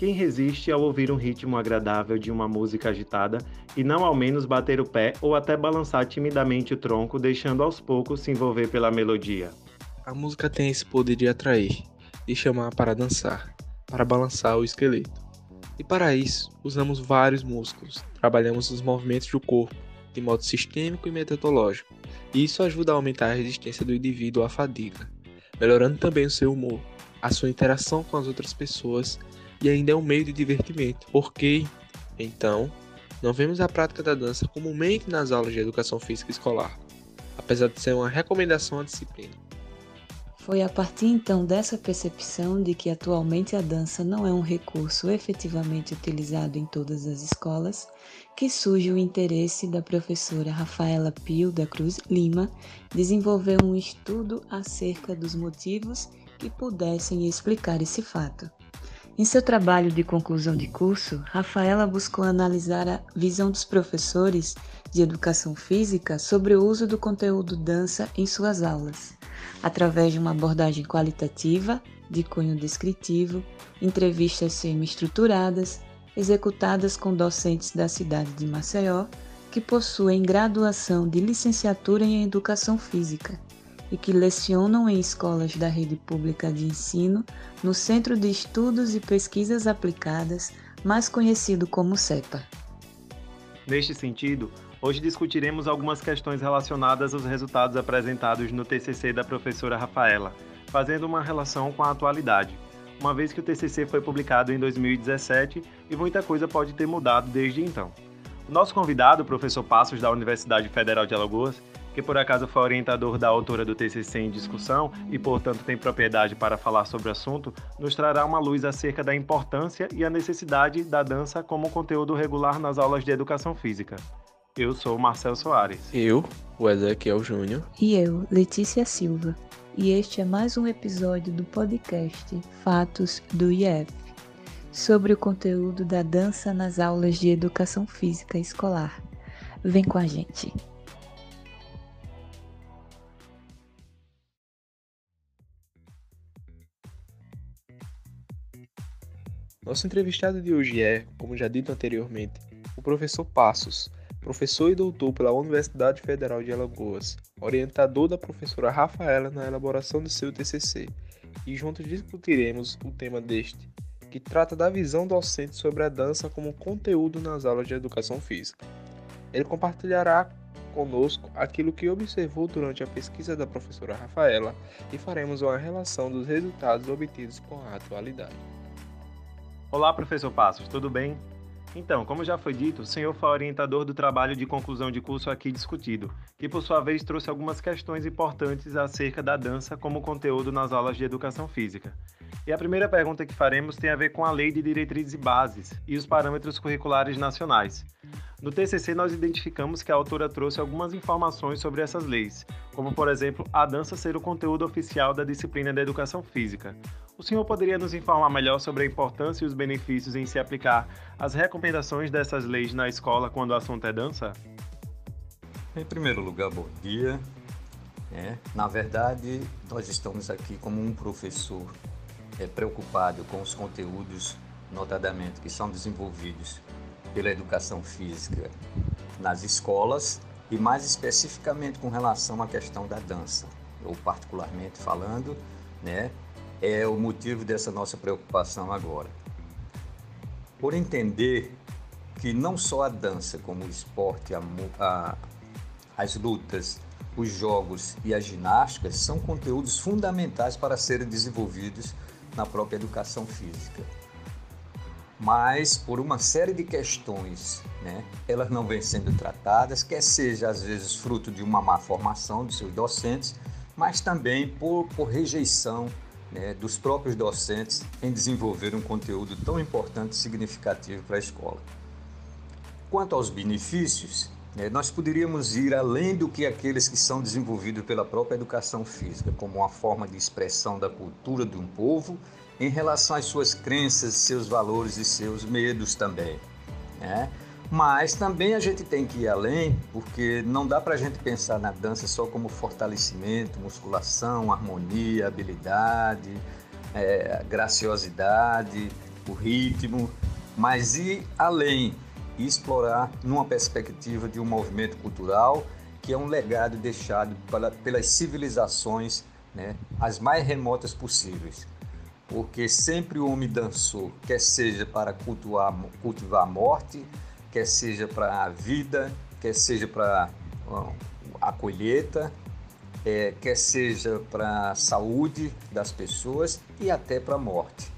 Quem resiste ao ouvir um ritmo agradável de uma música agitada e não ao menos bater o pé ou até balançar timidamente o tronco, deixando aos poucos se envolver pela melodia? A música tem esse poder de atrair, de chamar para dançar, para balançar o esqueleto. E para isso, usamos vários músculos, trabalhamos os movimentos do corpo, de modo sistêmico e metodológico, e isso ajuda a aumentar a resistência do indivíduo à fadiga, melhorando também o seu humor, a sua interação com as outras pessoas e ainda é um meio de divertimento, porque, então, não vemos a prática da dança comumente nas aulas de educação física escolar, apesar de ser uma recomendação à disciplina. Foi a partir então dessa percepção de que atualmente a dança não é um recurso efetivamente utilizado em todas as escolas que surge o interesse da professora Rafaela Pio da Cruz Lima desenvolver um estudo acerca dos motivos que pudessem explicar esse fato. Em seu trabalho de conclusão de curso, Rafaela buscou analisar a visão dos professores de educação física sobre o uso do conteúdo dança em suas aulas, através de uma abordagem qualitativa, de cunho descritivo, entrevistas semi-estruturadas, executadas com docentes da cidade de Maceió, que possuem graduação de licenciatura em educação física e que lecionam em escolas da rede pública de ensino no Centro de Estudos e Pesquisas Aplicadas, mais conhecido como CEPA. Neste sentido, hoje discutiremos algumas questões relacionadas aos resultados apresentados no TCC da professora Rafaela, fazendo uma relação com a atualidade, uma vez que o TCC foi publicado em 2017 e muita coisa pode ter mudado desde então. O nosso convidado, o professor Passos da Universidade Federal de Alagoas, que por acaso foi orientador da autora do TCC em discussão e, portanto, tem propriedade para falar sobre o assunto, nos trará uma luz acerca da importância e a necessidade da dança como conteúdo regular nas aulas de educação física. Eu sou Marcel Soares. Eu, o Ezequiel Júnior. E eu, Letícia Silva. E este é mais um episódio do podcast Fatos do IF, sobre o conteúdo da dança nas aulas de educação física escolar. Vem com a gente! Nosso entrevistado de hoje é, como já dito anteriormente, o professor Passos, professor e doutor pela Universidade Federal de Alagoas, orientador da professora Rafaela na elaboração do seu TCC, e juntos discutiremos o tema deste, que trata da visão docente sobre a dança como conteúdo nas aulas de educação física. Ele compartilhará conosco aquilo que observou durante a pesquisa da professora Rafaela e faremos uma relação dos resultados obtidos com a atualidade. Olá, professor Passos, tudo bem? Então, como já foi dito, o senhor foi orientador do trabalho de conclusão de curso aqui discutido, que por sua vez trouxe algumas questões importantes acerca da dança como conteúdo nas aulas de educação física. E a primeira pergunta que faremos tem a ver com a Lei de Diretrizes e Bases e os parâmetros curriculares nacionais. No TCC, nós identificamos que a autora trouxe algumas informações sobre essas leis, como, por exemplo, a dança ser o conteúdo oficial da disciplina da educação física, o senhor poderia nos informar melhor sobre a importância e os benefícios em se aplicar as recomendações dessas leis na escola quando o assunto é dança? Em primeiro lugar, bom dia. É, na verdade, nós estamos aqui como um professor é, preocupado com os conteúdos, notadamente, que são desenvolvidos pela educação física nas escolas e mais especificamente com relação à questão da dança. ou particularmente falando, né, é o motivo dessa nossa preocupação agora. Por entender que não só a dança, como o esporte, a, a, as lutas, os jogos e as ginásticas são conteúdos fundamentais para serem desenvolvidos na própria educação física. Mas, por uma série de questões, né, elas não vêm sendo tratadas, quer seja às vezes fruto de uma má formação dos seus docentes, mas também por, por rejeição né, dos próprios docentes em desenvolver um conteúdo tão importante e significativo para a escola. Quanto aos benefícios, né, nós poderíamos ir além do que aqueles que são desenvolvidos pela própria educação física, como uma forma de expressão da cultura de um povo em relação às suas crenças, seus valores e seus medos também. Né? Mas também a gente tem que ir além, porque não dá para a gente pensar na dança só como fortalecimento, musculação, harmonia, habilidade, é, graciosidade, o ritmo, mas ir além e explorar numa perspectiva de um movimento cultural que é um legado deixado pela, pelas civilizações né, as mais remotas possíveis. Porque sempre o homem dançou, quer seja para cultuar, cultivar a morte, quer seja para a vida, quer seja para a colheita, é, quer seja para a saúde das pessoas e até para a morte.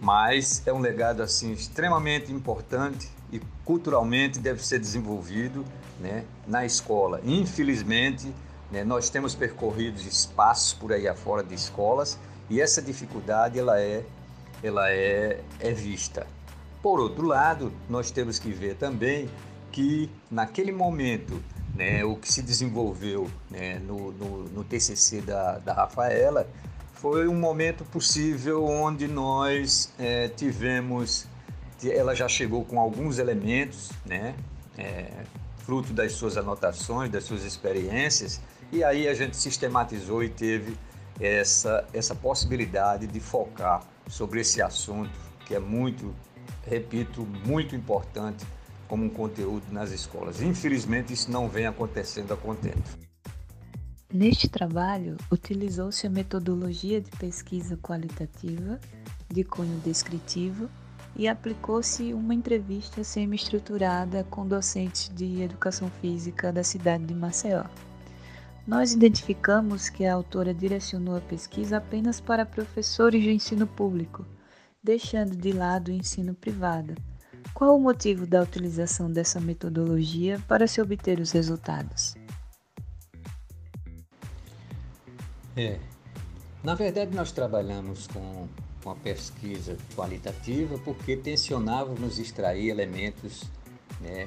Mas é um legado assim extremamente importante e culturalmente deve ser desenvolvido né, na escola. Infelizmente, né, nós temos percorrido espaços por aí afora de escolas e essa dificuldade ela é, ela é, é vista. Por outro lado, nós temos que ver também que naquele momento né, o que se desenvolveu né, no, no, no, TCC da, da Rafaela foi um momento possível onde nós é, tivemos, ela já chegou com alguns elementos, né, é, fruto das suas anotações, das suas experiências, e aí a gente sistematizou e teve essa, essa possibilidade de focar sobre esse assunto que é muito, repito, muito importante como um conteúdo nas escolas. Infelizmente, isso não vem acontecendo a contento. Neste trabalho, utilizou-se a metodologia de pesquisa qualitativa, de cunho descritivo, e aplicou-se uma entrevista semi-estruturada com docentes de educação física da cidade de Maceió. Nós identificamos que a autora direcionou a pesquisa apenas para professores de ensino público, deixando de lado o ensino privado qual o motivo da utilização dessa metodologia para se obter os resultados? É, na verdade nós trabalhamos com, com a pesquisa qualitativa porque tensionávamos extrair elementos, né,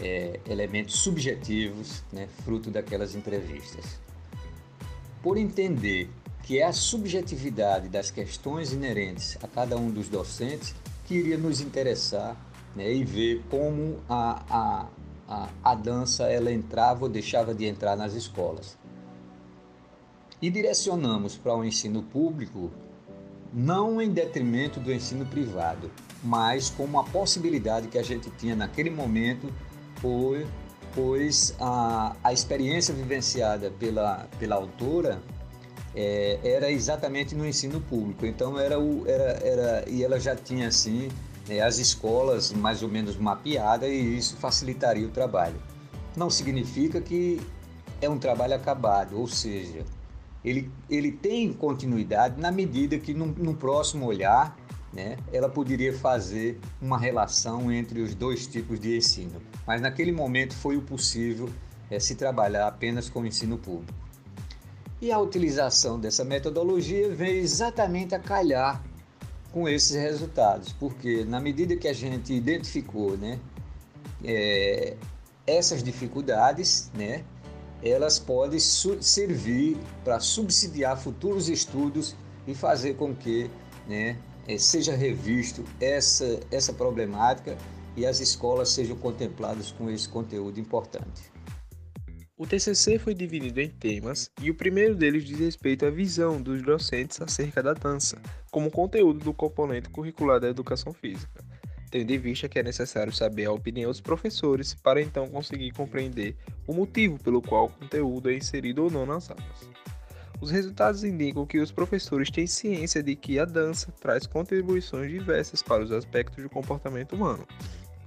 é, elementos subjetivos, né, fruto daquelas entrevistas. Por entender que é a subjetividade das questões inerentes a cada um dos docentes que iria nos interessar né, e ver como a, a, a, a dança ela entrava ou deixava de entrar nas escolas. E direcionamos para o ensino público não em detrimento do ensino privado, mas como a possibilidade que a gente tinha naquele momento, pois, a, a experiência vivenciada pela, pela autora é, era exatamente no ensino público. Então era o era, era e ela já tinha assim né, as escolas mais ou menos mapeadas e isso facilitaria o trabalho. Não significa que é um trabalho acabado, ou seja, ele, ele tem continuidade na medida que no, próximo olhar né, ela poderia fazer uma relação entre os dois tipos de ensino. Mas naquele momento foi o possível é, se trabalhar apenas com o ensino público. E a utilização dessa metodologia veio exatamente a calhar com esses resultados, porque na medida que a gente identificou, né, é, essas dificuldades, né, elas podem servir para subsidiar futuros estudos e fazer com que, né, é, seja revisto essa essa problemática e as escolas sejam contempladas com esse conteúdo importante. O TCC foi dividido em temas e o primeiro deles diz respeito à visão dos docentes acerca da dança, como conteúdo do componente curricular da educação física, tendo em vista que é necessário saber a opinião dos professores para então conseguir compreender o motivo pelo qual o conteúdo é inserido ou não nas aulas. Os resultados indicam que os professores têm ciência de que a dança traz contribuições diversas para os aspectos do comportamento humano,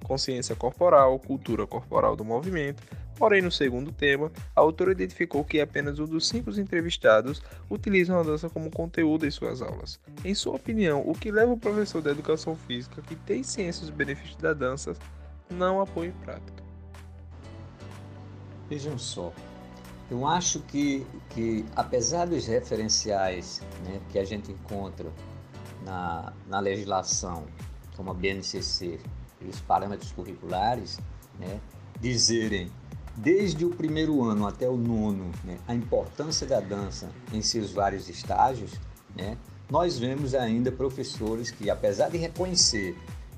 consciência corporal, cultura corporal do movimento, Porém, no segundo tema, a autora identificou que apenas um dos cinco entrevistados utilizam a dança como conteúdo em suas aulas. Em sua opinião, o que leva o professor da educação física que tem ciência dos benefícios da dança não a põe em prática? Vejam só, eu acho que, que apesar dos referenciais né, que a gente encontra na, na legislação, como a BNCC os parâmetros curriculares, né, dizerem desde o primeiro ano até o nono, né, a importância da dança em seus vários estágios, né, nós vemos ainda professores que, apesar de reconhecer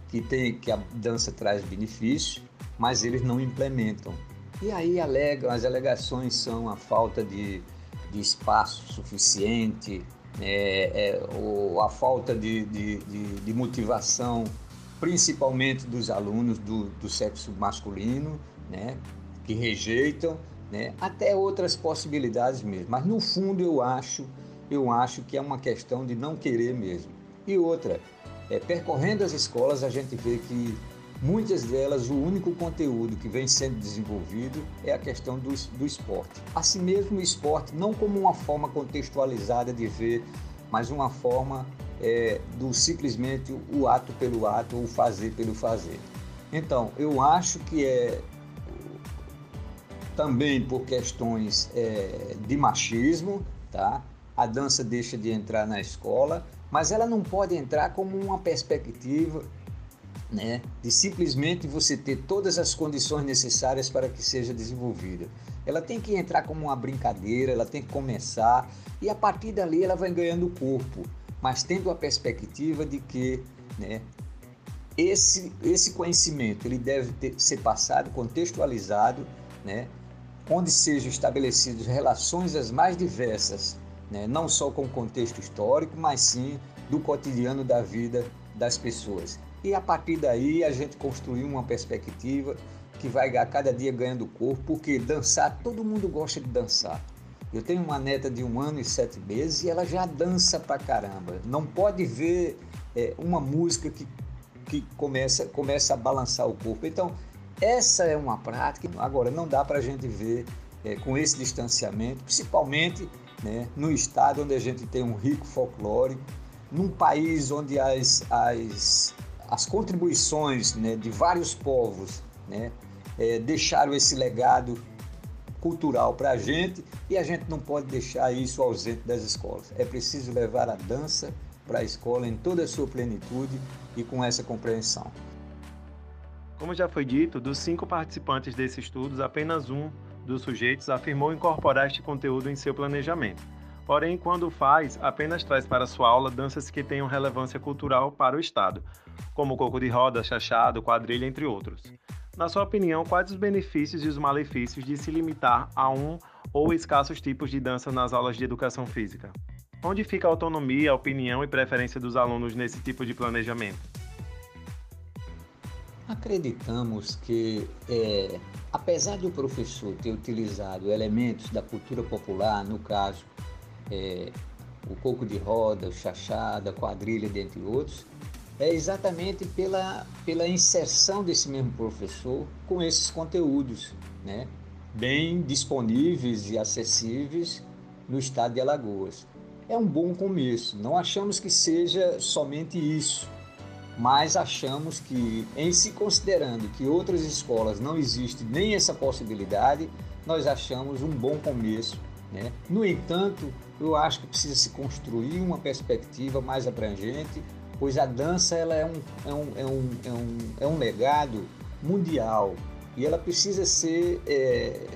que, tem, que a dança traz benefícios, mas eles não implementam. E aí alegam, as alegações são a falta de, de espaço suficiente, é, é, o, a falta de, de, de, de, motivação, principalmente dos alunos do, do sexo masculino, né, que rejeitam, né, até outras possibilidades mesmo. Mas no fundo eu acho, eu acho que é uma questão de não querer mesmo. E outra, é, percorrendo as escolas a gente vê que Muitas delas, o único conteúdo que vem sendo desenvolvido é a questão do, do esporte. Assim mesmo, o esporte não como uma forma contextualizada de ver, mas uma forma é, do simplesmente o ato pelo ato, o fazer pelo fazer. Então, eu acho que é também por questões é, de machismo, tá? A dança deixa de entrar na escola, mas ela não pode entrar como uma perspectiva né, de simplesmente você ter todas as condições necessárias para que seja desenvolvida. Ela tem que entrar como uma brincadeira, ela tem que começar e a partir dali ela vai ganhando corpo, mas tendo a perspectiva de que né, esse, esse conhecimento ele deve ter, ser passado, contextualizado, né, onde sejam estabelecidas relações as mais diversas, né, não só com o contexto histórico, mas sim do cotidiano da vida das pessoas. E a partir daí a gente construiu uma perspectiva que vai a cada dia ganhando corpo, porque dançar, todo mundo gosta de dançar. Eu tenho uma neta de um ano e sete meses e ela já dança pra caramba. Não pode ver é, uma música que, que começa, começa a balançar o corpo. Então, essa é uma prática. Agora, não dá para a gente ver é, com esse distanciamento, principalmente né, no estado onde a gente tem um rico folclore, num país onde as, as as contribuições né, de vários povos né, é, deixaram esse legado cultural para a gente e a gente não pode deixar isso ausente das escolas. É preciso levar a dança para a escola em toda a sua plenitude e com essa compreensão. Como já foi dito, dos cinco participantes desse estudo, apenas um dos sujeitos afirmou incorporar este conteúdo em seu planejamento. Porém, quando faz, apenas traz para sua aula danças que tenham relevância cultural para o Estado, como coco de roda, chachado, quadrilha, entre outros. Na sua opinião, quais os benefícios e os malefícios de se limitar a um ou escassos tipos de dança nas aulas de educação física? Onde fica a autonomia, a opinião e preferência dos alunos nesse tipo de planejamento? Acreditamos que, é, apesar do professor ter utilizado elementos da cultura popular, no caso, é, o coco de roda, o chachada, a quadrilha, dentre outros, é exatamente pela, pela inserção desse mesmo professor com esses conteúdos, né? bem disponíveis e acessíveis no estado de Alagoas. É um bom começo, não achamos que seja somente isso, mas achamos que, em se considerando que outras escolas não existe nem essa possibilidade, nós achamos um bom começo. Né? No entanto, eu acho que precisa se construir uma perspectiva mais abrangente, pois a dança ela é, um, é, um, é, um, é, um, é um legado mundial e ela precisa ser, é,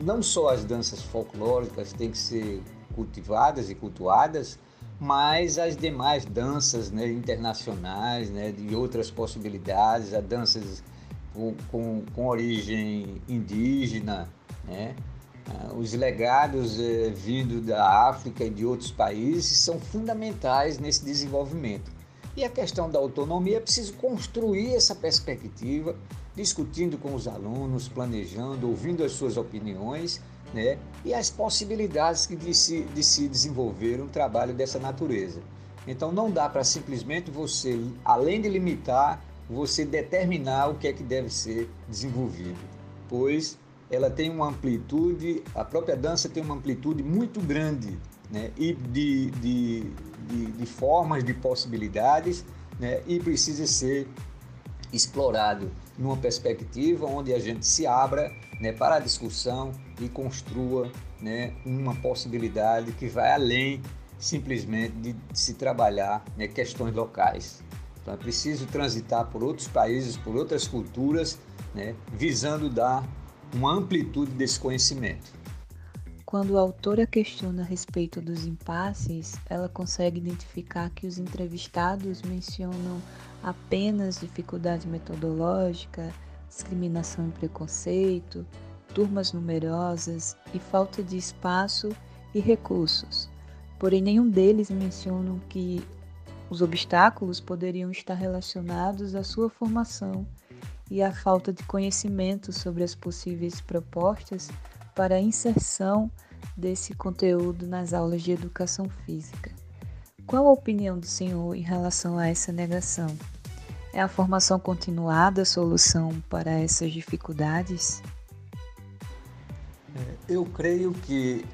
não só as danças folclóricas têm que ser cultivadas e cultuadas, mas as demais danças né, internacionais, né, de outras possibilidades, as danças com, com, com origem indígena, né, ah, os legados eh, vindo da África e de outros países são fundamentais nesse desenvolvimento. E a questão da autonomia é preciso construir essa perspectiva, discutindo com os alunos, planejando, ouvindo as suas opiniões né, e as possibilidades de se, de se desenvolver um trabalho dessa natureza. Então não dá para simplesmente você, além de limitar, você determinar o que é que deve ser desenvolvido, pois ela tem uma amplitude, a própria dança tem uma amplitude muito grande, né? E de, de, de, de formas, de possibilidades, né? E precisa ser explorado numa perspectiva onde a gente se abra né, para a discussão e construa né, uma possibilidade que vai além simplesmente de se trabalhar né, questões locais. Então é preciso transitar por outros países, por outras culturas, né, visando dar uma amplitude desse conhecimento. Quando a autora questiona a respeito dos impasses, ela consegue identificar que os entrevistados mencionam apenas dificuldade metodológica, discriminação e preconceito, turmas numerosas e falta de espaço e recursos. porém nenhum deles mencionam que os obstáculos poderiam estar relacionados à sua formação e à falta de conhecimento sobre as possíveis propostas para a inserção desse conteúdo nas aulas de educação física. Qual a opinião do senhor em relação a essa negação? É a formação continuada a solução para essas dificuldades? É, eu creio que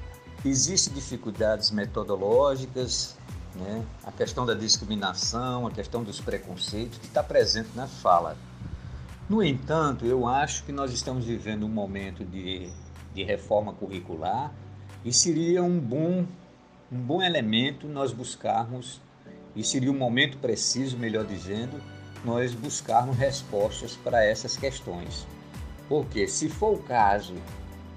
existem dificuldades metodológicas, né? a questão da discriminação, a questão dos preconceitos, que está presente na fala. No entanto, eu acho que nós estamos vivendo um momento de, de reforma curricular e seria um bom, um bom elemento nós buscarmos, e seria um momento preciso, melhor dizendo, nós buscarmos respostas para essas questões. Porque se for o caso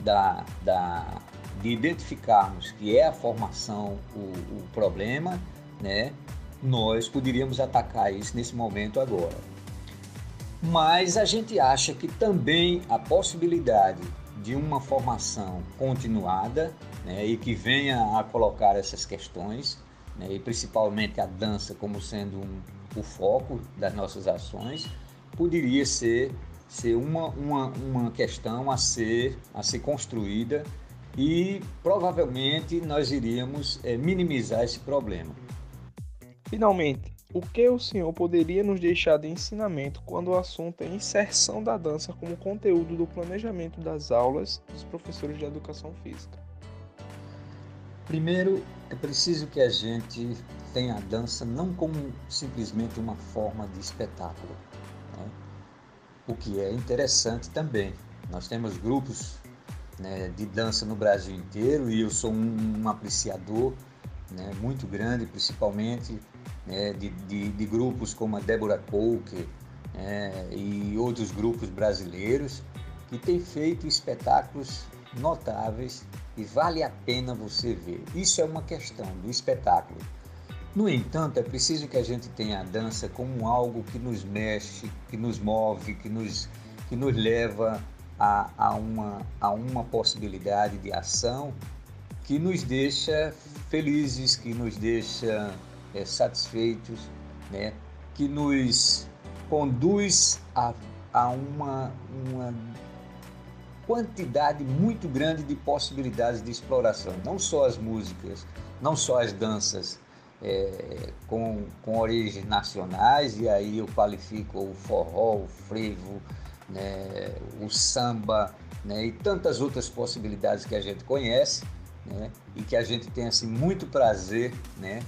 da, da, de identificarmos que é a formação o, o problema, né, nós poderíamos atacar isso nesse momento agora. Mas a gente acha que também a possibilidade de uma formação continuada né, e que venha a colocar essas questões, né, e principalmente a dança como sendo um, o foco das nossas ações, poderia ser, ser uma, uma, uma questão a ser, a ser construída e provavelmente nós iríamos é, minimizar esse problema. Finalmente, o que o senhor poderia nos deixar de ensinamento quando o assunto é inserção da dança como conteúdo do planejamento das aulas dos professores de educação física? Primeiro, é preciso que a gente tenha a dança não como simplesmente uma forma de espetáculo, né? o que é interessante também. Nós temos grupos né, de dança no Brasil inteiro e eu sou um, um apreciador né, muito grande, principalmente né, de, de, de, grupos como a Débora Coker né, e outros grupos brasileiros que têm feito espetáculos notáveis e vale a pena você ver. Isso é uma questão do espetáculo. No entanto, é preciso que a gente tenha a dança como algo que nos mexe, que nos move, que nos, que nos leva a, a, uma, a uma possibilidade de ação que nos deixa felizes, que nos deixa é, satisfeitos, né? que nos conduz a, a uma, uma quantidade muito grande de possibilidades de exploração, não só as músicas, não só as danças é, com, com origens nacionais, e aí eu qualifico o forró, o frevo, né, o samba né, e tantas outras possibilidades que a gente conhece né, e que a gente tem assim, muito prazer, né,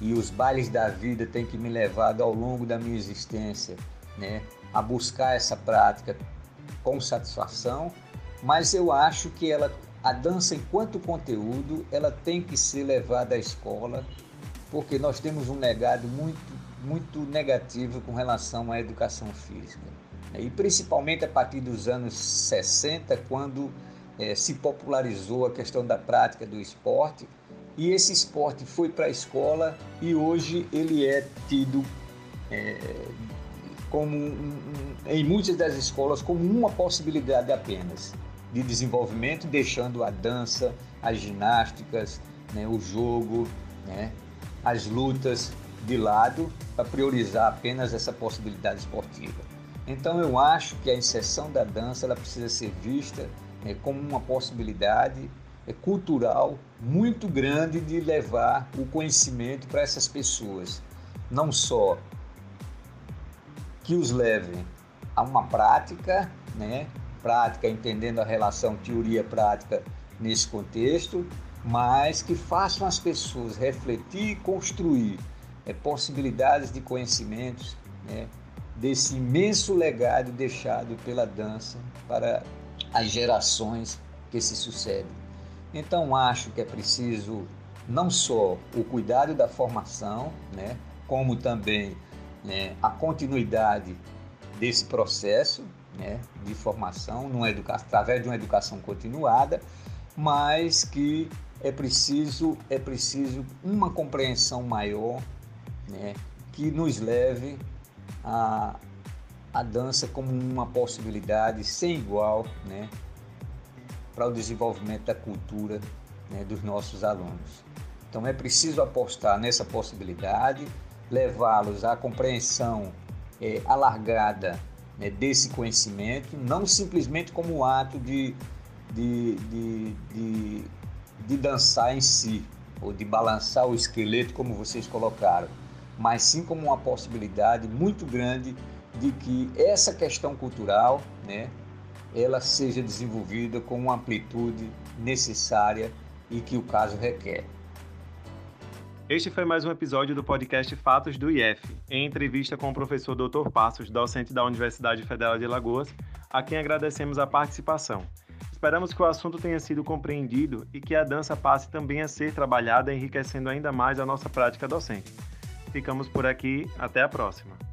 e os bailes da vida têm que me levado ao longo da minha existência né, a buscar essa prática com satisfação mas eu acho que ela, a dança enquanto conteúdo, ela tem que ser levada à escola, porque nós temos um legado muito, muito negativo com relação à educação física. E principalmente a partir dos anos 60, quando é, se popularizou a questão da prática do esporte, e esse esporte foi para a escola e hoje ele é tido é, como em muitas das escolas como uma possibilidade apenas de desenvolvimento, deixando a dança, as ginásticas, né, o jogo, né, as lutas de lado para priorizar apenas essa possibilidade esportiva. Então eu acho que a inserção da dança ela precisa ser vista né, como uma possibilidade cultural muito grande de levar o conhecimento para essas pessoas, não só que os levem a uma prática, né, prática, entendendo a relação teoria-prática nesse contexto, mas que façam as pessoas refletir e construir é, possibilidades de conhecimentos né, desse imenso legado deixado pela dança para as gerações que se sucedem. Então, acho que é preciso não só o cuidado da formação, né, como também né, a continuidade desse processo né, de formação numa educação, através de uma educação continuada, mas que é preciso, é preciso uma compreensão maior né, que nos leve a, a dança como uma possibilidade sem igual né, para o desenvolvimento da cultura né, dos nossos alunos. Então é preciso apostar nessa possibilidade, levá-los à compreensão é, alargada né, desse conhecimento, não simplesmente como um ato de, de, de, de, de dançar em si, ou de balançar o esqueleto, como vocês colocaram, mas sim como uma possibilidade muito grande de que essa questão cultural, né, ela seja desenvolvida com uma amplitude necessária e que o caso requer. Este foi mais um episódio do podcast Fatos do IF, em entrevista com o professor Dr. Passos, docente da Universidade Federal de Alagoas, a quem agradecemos a participação. Esperamos que o assunto tenha sido compreendido e que a dança passe também a ser trabalhada, enriquecendo ainda mais a nossa prática docente. Ficamos por aqui, até a próxima.